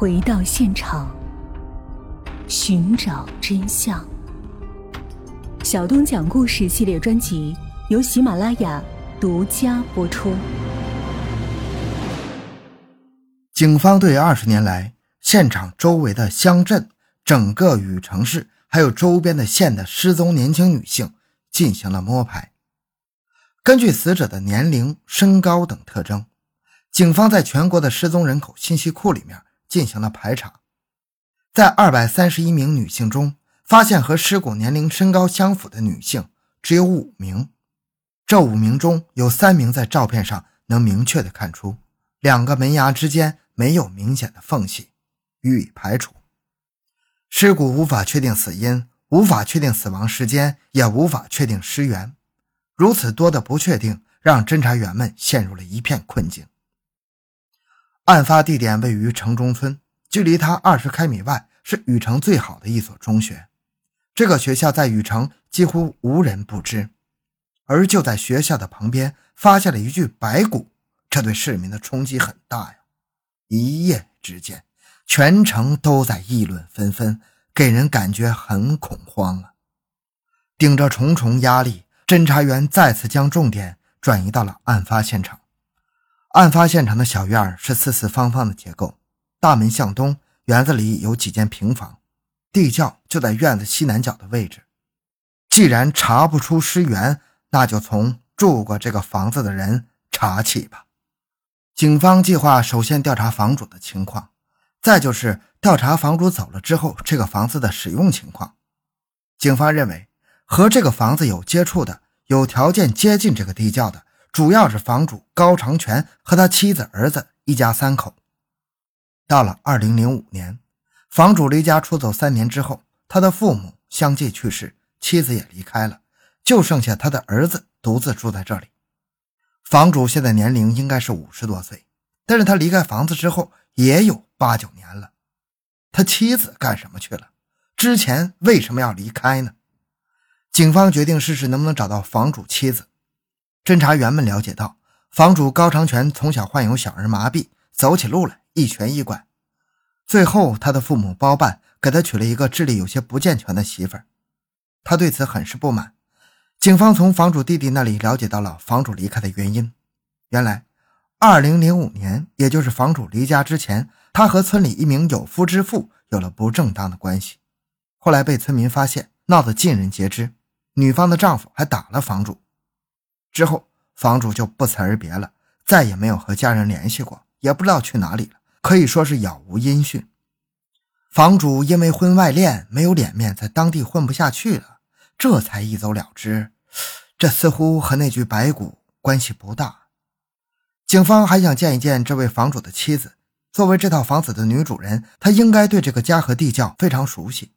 回到现场，寻找真相。小东讲故事系列专辑由喜马拉雅独家播出。警方对二十年来现场周围的乡镇、整个禹城市还有周边的县的失踪年轻女性进行了摸排。根据死者的年龄、身高等特征，警方在全国的失踪人口信息库里面进行了排查，在二百三十一名女性中，发现和尸骨年龄、身高相符的女性只有五名。这五名中有三名在照片上能明确的看出，两个门牙之间。没有明显的缝隙，予以排除。尸骨无法确定死因，无法确定死亡时间，也无法确定尸源。如此多的不确定，让侦查员们陷入了一片困境。案发地点位于城中村，距离他二十开米外是禹城最好的一所中学。这个学校在禹城几乎无人不知。而就在学校的旁边，发现了一具白骨，这对市民的冲击很大呀。一夜之间，全城都在议论纷纷，给人感觉很恐慌啊！顶着重重压力，侦查员再次将重点转移到了案发现场。案发现场的小院是四四方方的结构，大门向东，园子里有几间平房，地窖就在院子西南角的位置。既然查不出尸源，那就从住过这个房子的人查起吧。警方计划首先调查房主的情况，再就是调查房主走了之后这个房子的使用情况。警方认为，和这个房子有接触的、有条件接近这个地窖的，主要是房主高长全和他妻子、儿子一家三口。到了2005年，房主离家出走三年之后，他的父母相继去世，妻子也离开了，就剩下他的儿子独自住在这里。房主现在年龄应该是五十多岁，但是他离开房子之后也有八九年了。他妻子干什么去了？之前为什么要离开呢？警方决定试试能不能找到房主妻子。侦查员们了解到，房主高长全从小患有小儿麻痹，走起路来一瘸一拐。最后，他的父母包办给他娶了一个智力有些不健全的媳妇儿，他对此很是不满。警方从房主弟弟那里了解到了房主离开的原因。原来，2005年，也就是房主离家之前，他和村里一名有夫之妇有了不正当的关系。后来被村民发现，闹得尽人皆知。女方的丈夫还打了房主。之后，房主就不辞而别了，再也没有和家人联系过，也不知道去哪里了，可以说是杳无音讯。房主因为婚外恋，没有脸面，在当地混不下去了。这才一走了之，这似乎和那具白骨关系不大。警方还想见一见这位房主的妻子，作为这套房子的女主人，她应该对这个家和地窖非常熟悉。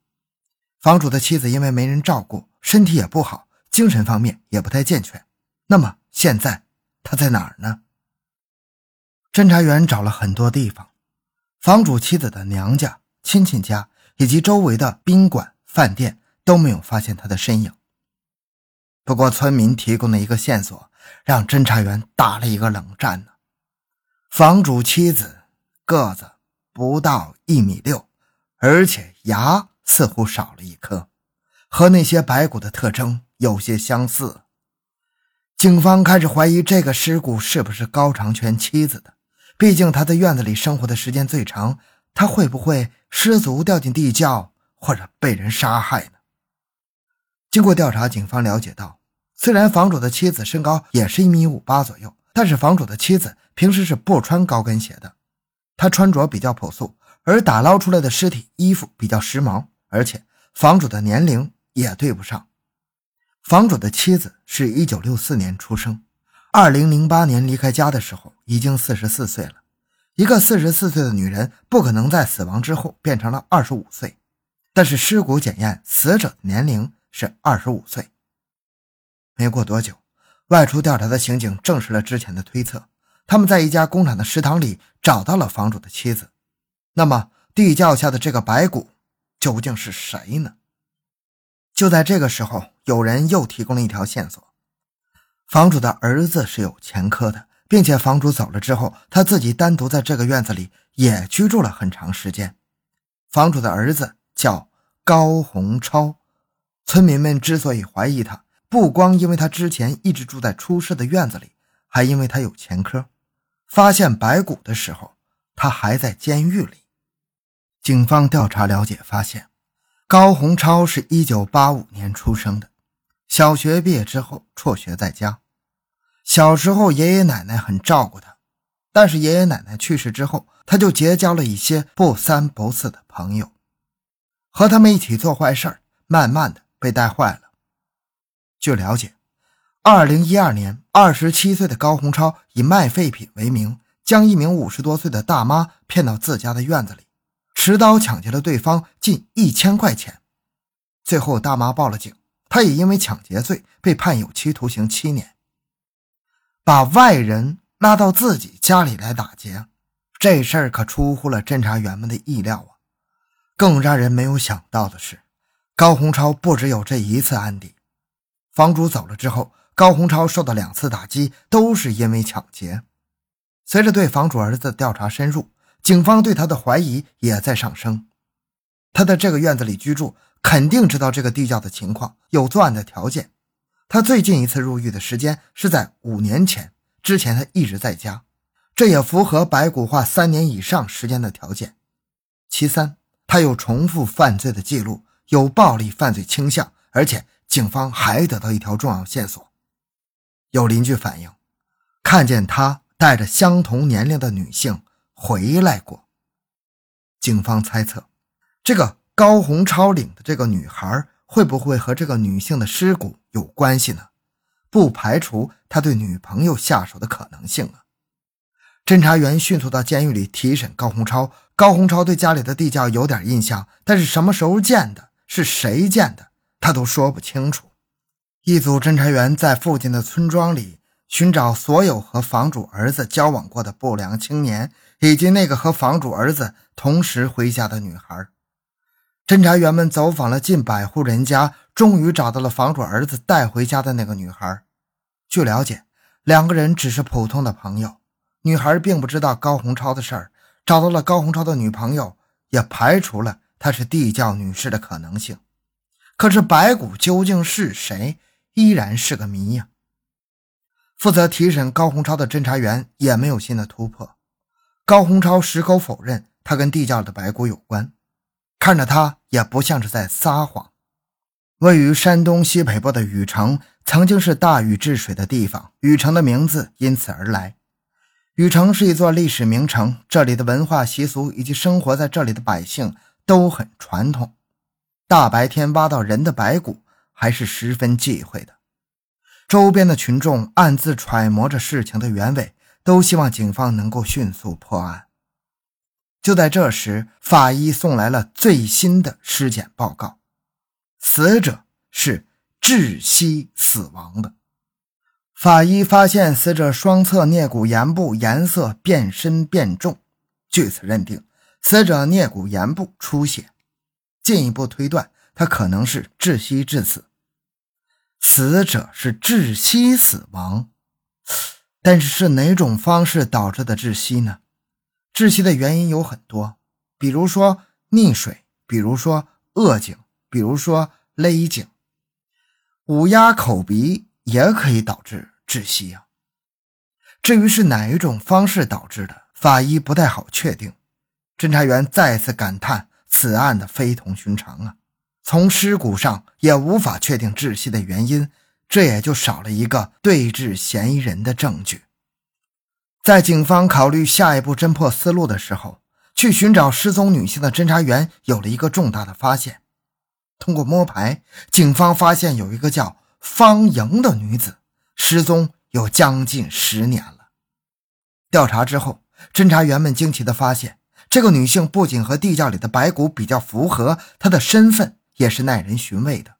房主的妻子因为没人照顾，身体也不好，精神方面也不太健全。那么现在他在哪儿呢？侦查员找了很多地方，房主妻子的娘家、亲戚家以及周围的宾馆、饭店。都没有发现他的身影。不过，村民提供的一个线索让侦查员打了一个冷战呢。房主妻子个子不到一米六，而且牙似乎少了一颗，和那些白骨的特征有些相似。警方开始怀疑这个尸骨是不是高长全妻子的，毕竟他在院子里生活的时间最长，他会不会失足掉进地窖，或者被人杀害呢？经过调查，警方了解到，虽然房主的妻子身高也是一米五八左右，但是房主的妻子平时是不穿高跟鞋的，她穿着比较朴素，而打捞出来的尸体衣服比较时髦，而且房主的年龄也对不上。房主的妻子是一九六四年出生，二零零八年离开家的时候已经四十四岁了。一个四十四岁的女人不可能在死亡之后变成了二十五岁，但是尸骨检验死者年龄。是二十五岁。没过多久，外出调查的刑警证实了之前的推测，他们在一家工厂的食堂里找到了房主的妻子。那么，地窖下的这个白骨究竟是谁呢？就在这个时候，有人又提供了一条线索：房主的儿子是有前科的，并且房主走了之后，他自己单独在这个院子里也居住了很长时间。房主的儿子叫高洪超，村民们之所以怀疑他，不光因为他之前一直住在出事的院子里，还因为他有前科。发现白骨的时候，他还在监狱里。警方调查了解发现，高洪超是一九八五年出生的，小学毕业之后辍学在家。小时候，爷爷奶奶很照顾他，但是爷爷奶奶去世之后，他就结交了一些不三不四的朋友，和他们一起做坏事慢慢的被带坏了。据了解，二零一二年，二十七岁的高洪超以卖废品为名，将一名五十多岁的大妈骗到自家的院子里，持刀抢劫了对方近一千块钱。最后，大妈报了警，他也因为抢劫罪被判有期徒刑七年。把外人拉到自己家里来打劫，这事儿可出乎了侦查员们的意料啊！更让人没有想到的是，高洪超不只有这一次案底。房主走了之后，高洪超受到两次打击，都是因为抢劫。随着对房主儿子调查深入，警方对他的怀疑也在上升。他在这个院子里居住，肯定知道这个地窖的情况，有作案的条件。他最近一次入狱的时间是在五年前，之前他一直在家，这也符合白骨化三年以上时间的条件。其三，他有重复犯罪的记录，有暴力犯罪倾向，而且警方还得到一条重要线索：有邻居反映，看见他带着相同年龄的女性回来过。警方猜测，这个高洪超领的这个女孩。会不会和这个女性的尸骨有关系呢？不排除他对女朋友下手的可能性啊！侦查员迅速到监狱里提审高洪超。高洪超对家里的地窖有点印象，但是什么时候建的，是谁建的，他都说不清楚。一组侦查员在附近的村庄里寻找所有和房主儿子交往过的不良青年，以及那个和房主儿子同时回家的女孩。侦查员们走访了近百户人家，终于找到了房主儿子带回家的那个女孩。据了解，两个人只是普通的朋友，女孩并不知道高洪超的事儿。找到了高洪超的女朋友，也排除了她是地窖女士的可能性。可是白骨究竟是谁，依然是个谜呀。负责提审高洪超的侦查员也没有新的突破。高洪超矢口否认他跟地窖的白骨有关。看着他也不像是在撒谎。位于山东西北部的禹城，曾经是大禹治水的地方，禹城的名字因此而来。禹城是一座历史名城，这里的文化习俗以及生活在这里的百姓都很传统。大白天挖到人的白骨，还是十分忌讳的。周边的群众暗自揣摩着事情的原委，都希望警方能够迅速破案。就在这时，法医送来了最新的尸检报告，死者是窒息死亡的。法医发现死者双侧颞骨沿部颜色变深变重，据此认定死者颞骨沿部出血，进一步推断他可能是窒息致死。死者是窒息死亡，但是是哪种方式导致的窒息呢？窒息的原因有很多，比如说溺水，比如说扼颈，比如说勒颈，捂压口鼻也可以导致窒息啊。至于是哪一种方式导致的，法医不太好确定。侦查员再次感叹此案的非同寻常啊！从尸骨上也无法确定窒息的原因，这也就少了一个对峙嫌疑人的证据。在警方考虑下一步侦破思路的时候，去寻找失踪女性的侦查员有了一个重大的发现。通过摸排，警方发现有一个叫方莹的女子失踪有将近十年了。调查之后，侦查员们惊奇地发现，这个女性不仅和地窖里的白骨比较符合，她的身份也是耐人寻味的，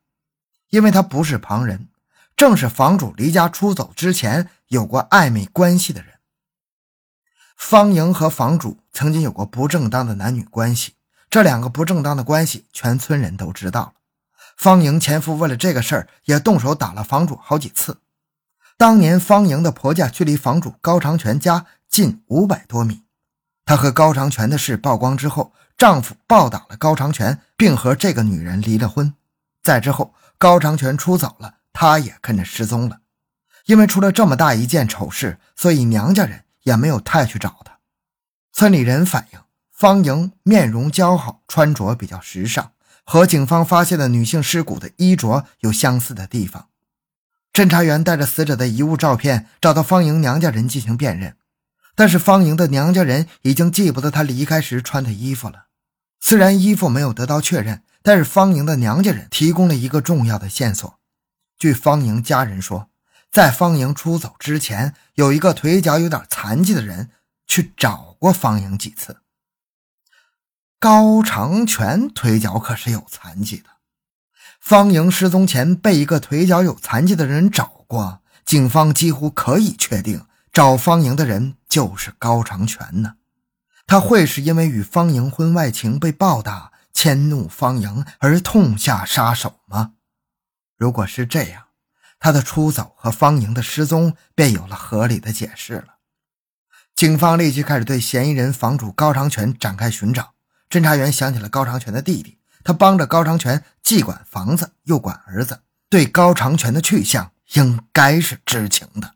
因为她不是旁人，正是房主离家出走之前有过暧昧关系的人。方莹和房主曾经有过不正当的男女关系，这两个不正当的关系，全村人都知道了。方莹前夫为了这个事儿也动手打了房主好几次。当年方莹的婆家距离房主高长全家近五百多米。她和高长全的事曝光之后，丈夫暴打了高长全，并和这个女人离了婚。再之后，高长全出走了，她也跟着失踪了。因为出了这么大一件丑事，所以娘家人也没有太去找她。村里人反映，方莹面容姣好，穿着比较时尚，和警方发现的女性尸骨的衣着有相似的地方。侦查员带着死者的遗物照片找到方莹娘家人进行辨认。但是方莹的娘家人已经记不得她离开时穿的衣服了。虽然衣服没有得到确认，但是方莹的娘家人提供了一个重要的线索。据方莹家人说，在方莹出走之前，有一个腿脚有点残疾的人去找过方莹几次。高长全腿脚可是有残疾的，方莹失踪前被一个腿脚有残疾的人找过，警方几乎可以确定。找方莹的人就是高长全呢，他会是因为与方莹婚外情被暴打，迁怒方莹而痛下杀手吗？如果是这样，他的出走和方莹的失踪便有了合理的解释了。警方立即开始对嫌疑人房主高长全展开寻找。侦查员想起了高长全的弟弟，他帮着高长全既管房子又管儿子，对高长全的去向应该是知情的。